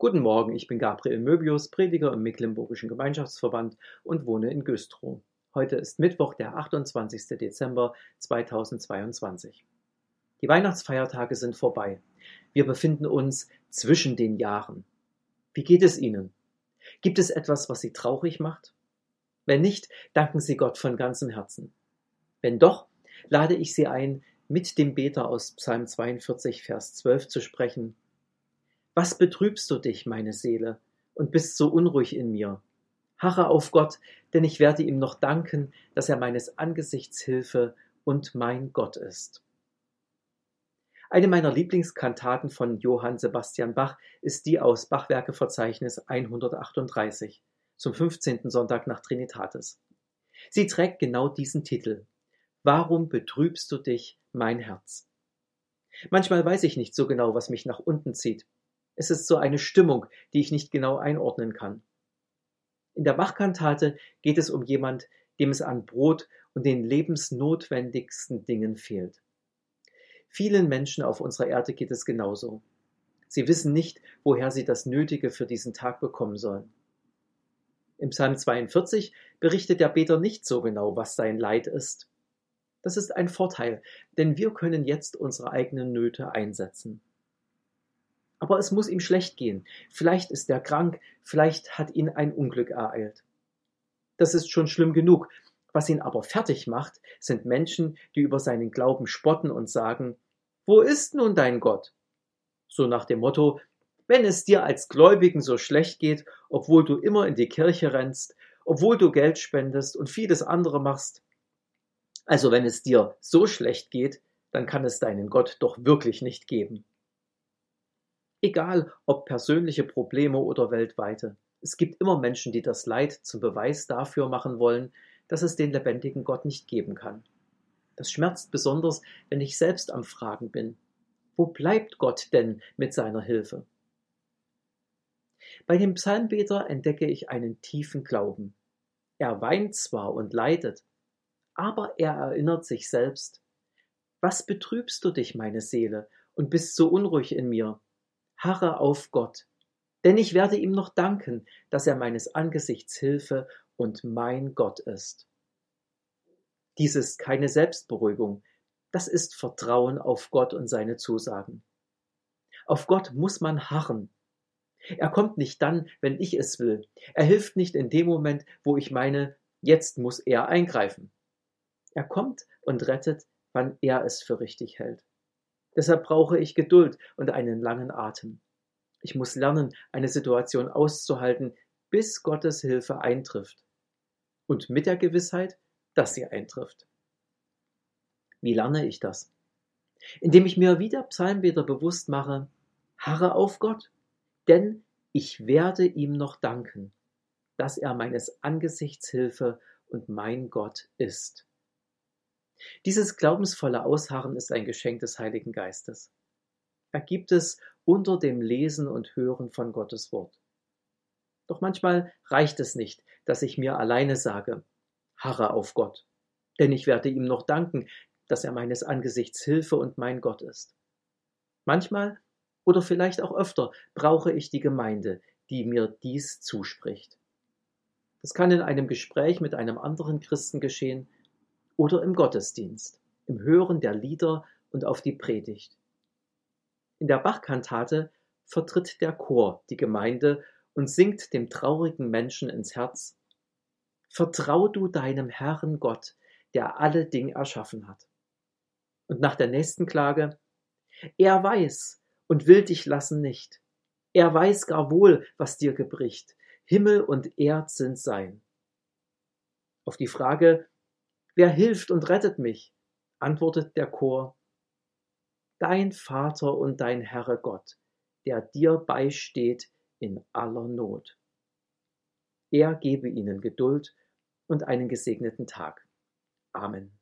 Guten Morgen, ich bin Gabriel Möbius, Prediger im Mecklenburgischen Gemeinschaftsverband und wohne in Güstrow. Heute ist Mittwoch, der 28. Dezember 2022. Die Weihnachtsfeiertage sind vorbei. Wir befinden uns zwischen den Jahren. Wie geht es Ihnen? Gibt es etwas, was Sie traurig macht? Wenn nicht, danken Sie Gott von ganzem Herzen. Wenn doch, lade ich Sie ein, mit dem Beter aus Psalm 42, Vers 12 zu sprechen was betrübst du dich, meine Seele, und bist so unruhig in mir? Harre auf Gott, denn ich werde ihm noch danken, dass er meines Angesichts Hilfe und mein Gott ist. Eine meiner Lieblingskantaten von Johann Sebastian Bach ist die aus Bachwerkeverzeichnis 138 zum 15. Sonntag nach Trinitatis. Sie trägt genau diesen Titel. Warum betrübst du dich, mein Herz? Manchmal weiß ich nicht so genau, was mich nach unten zieht. Es ist so eine Stimmung, die ich nicht genau einordnen kann. In der Bachkantate geht es um jemand, dem es an Brot und den lebensnotwendigsten Dingen fehlt. Vielen Menschen auf unserer Erde geht es genauso. Sie wissen nicht, woher sie das Nötige für diesen Tag bekommen sollen. Im Psalm 42 berichtet der Beter nicht so genau, was sein Leid ist. Das ist ein Vorteil, denn wir können jetzt unsere eigenen Nöte einsetzen. Aber es muss ihm schlecht gehen. Vielleicht ist er krank, vielleicht hat ihn ein Unglück ereilt. Das ist schon schlimm genug. Was ihn aber fertig macht, sind Menschen, die über seinen Glauben spotten und sagen, wo ist nun dein Gott? So nach dem Motto, wenn es dir als Gläubigen so schlecht geht, obwohl du immer in die Kirche rennst, obwohl du Geld spendest und vieles andere machst, also wenn es dir so schlecht geht, dann kann es deinen Gott doch wirklich nicht geben. Egal ob persönliche Probleme oder weltweite. Es gibt immer Menschen, die das Leid zum Beweis dafür machen wollen, dass es den lebendigen Gott nicht geben kann. Das schmerzt besonders, wenn ich selbst am Fragen bin. Wo bleibt Gott denn mit seiner Hilfe? Bei dem Psalmbeter entdecke ich einen tiefen Glauben. Er weint zwar und leidet, aber er erinnert sich selbst. Was betrübst du dich, meine Seele, und bist so unruhig in mir? Harre auf Gott, denn ich werde ihm noch danken, dass er meines Angesichts Hilfe und mein Gott ist. Dies ist keine Selbstberuhigung, das ist Vertrauen auf Gott und seine Zusagen. Auf Gott muss man harren. Er kommt nicht dann, wenn ich es will. Er hilft nicht in dem Moment, wo ich meine, jetzt muss er eingreifen. Er kommt und rettet, wann er es für richtig hält. Deshalb brauche ich Geduld und einen langen Atem. Ich muss lernen, eine Situation auszuhalten, bis Gottes Hilfe eintrifft. Und mit der Gewissheit, dass sie eintrifft. Wie lerne ich das? Indem ich mir wie der Psalmbeter bewusst mache, harre auf Gott, denn ich werde ihm noch danken, dass er meines Angesichts Hilfe und mein Gott ist. Dieses glaubensvolle Ausharren ist ein Geschenk des Heiligen Geistes. Er gibt es unter dem Lesen und Hören von Gottes Wort. Doch manchmal reicht es nicht, dass ich mir alleine sage, harre auf Gott, denn ich werde ihm noch danken, dass er meines Angesichts Hilfe und mein Gott ist. Manchmal oder vielleicht auch öfter brauche ich die Gemeinde, die mir dies zuspricht. Das kann in einem Gespräch mit einem anderen Christen geschehen, oder im Gottesdienst, im Hören der Lieder und auf die Predigt. In der Bachkantate vertritt der Chor die Gemeinde und singt dem traurigen Menschen ins Herz Vertrau du deinem Herrn Gott, der alle Dinge erschaffen hat. Und nach der nächsten Klage Er weiß und will dich lassen nicht. Er weiß gar wohl, was dir gebricht. Himmel und Erd sind sein. Auf die Frage, Wer hilft und rettet mich? antwortet der Chor. Dein Vater und dein Herre Gott, der dir beisteht in aller Not. Er gebe ihnen Geduld und einen gesegneten Tag. Amen.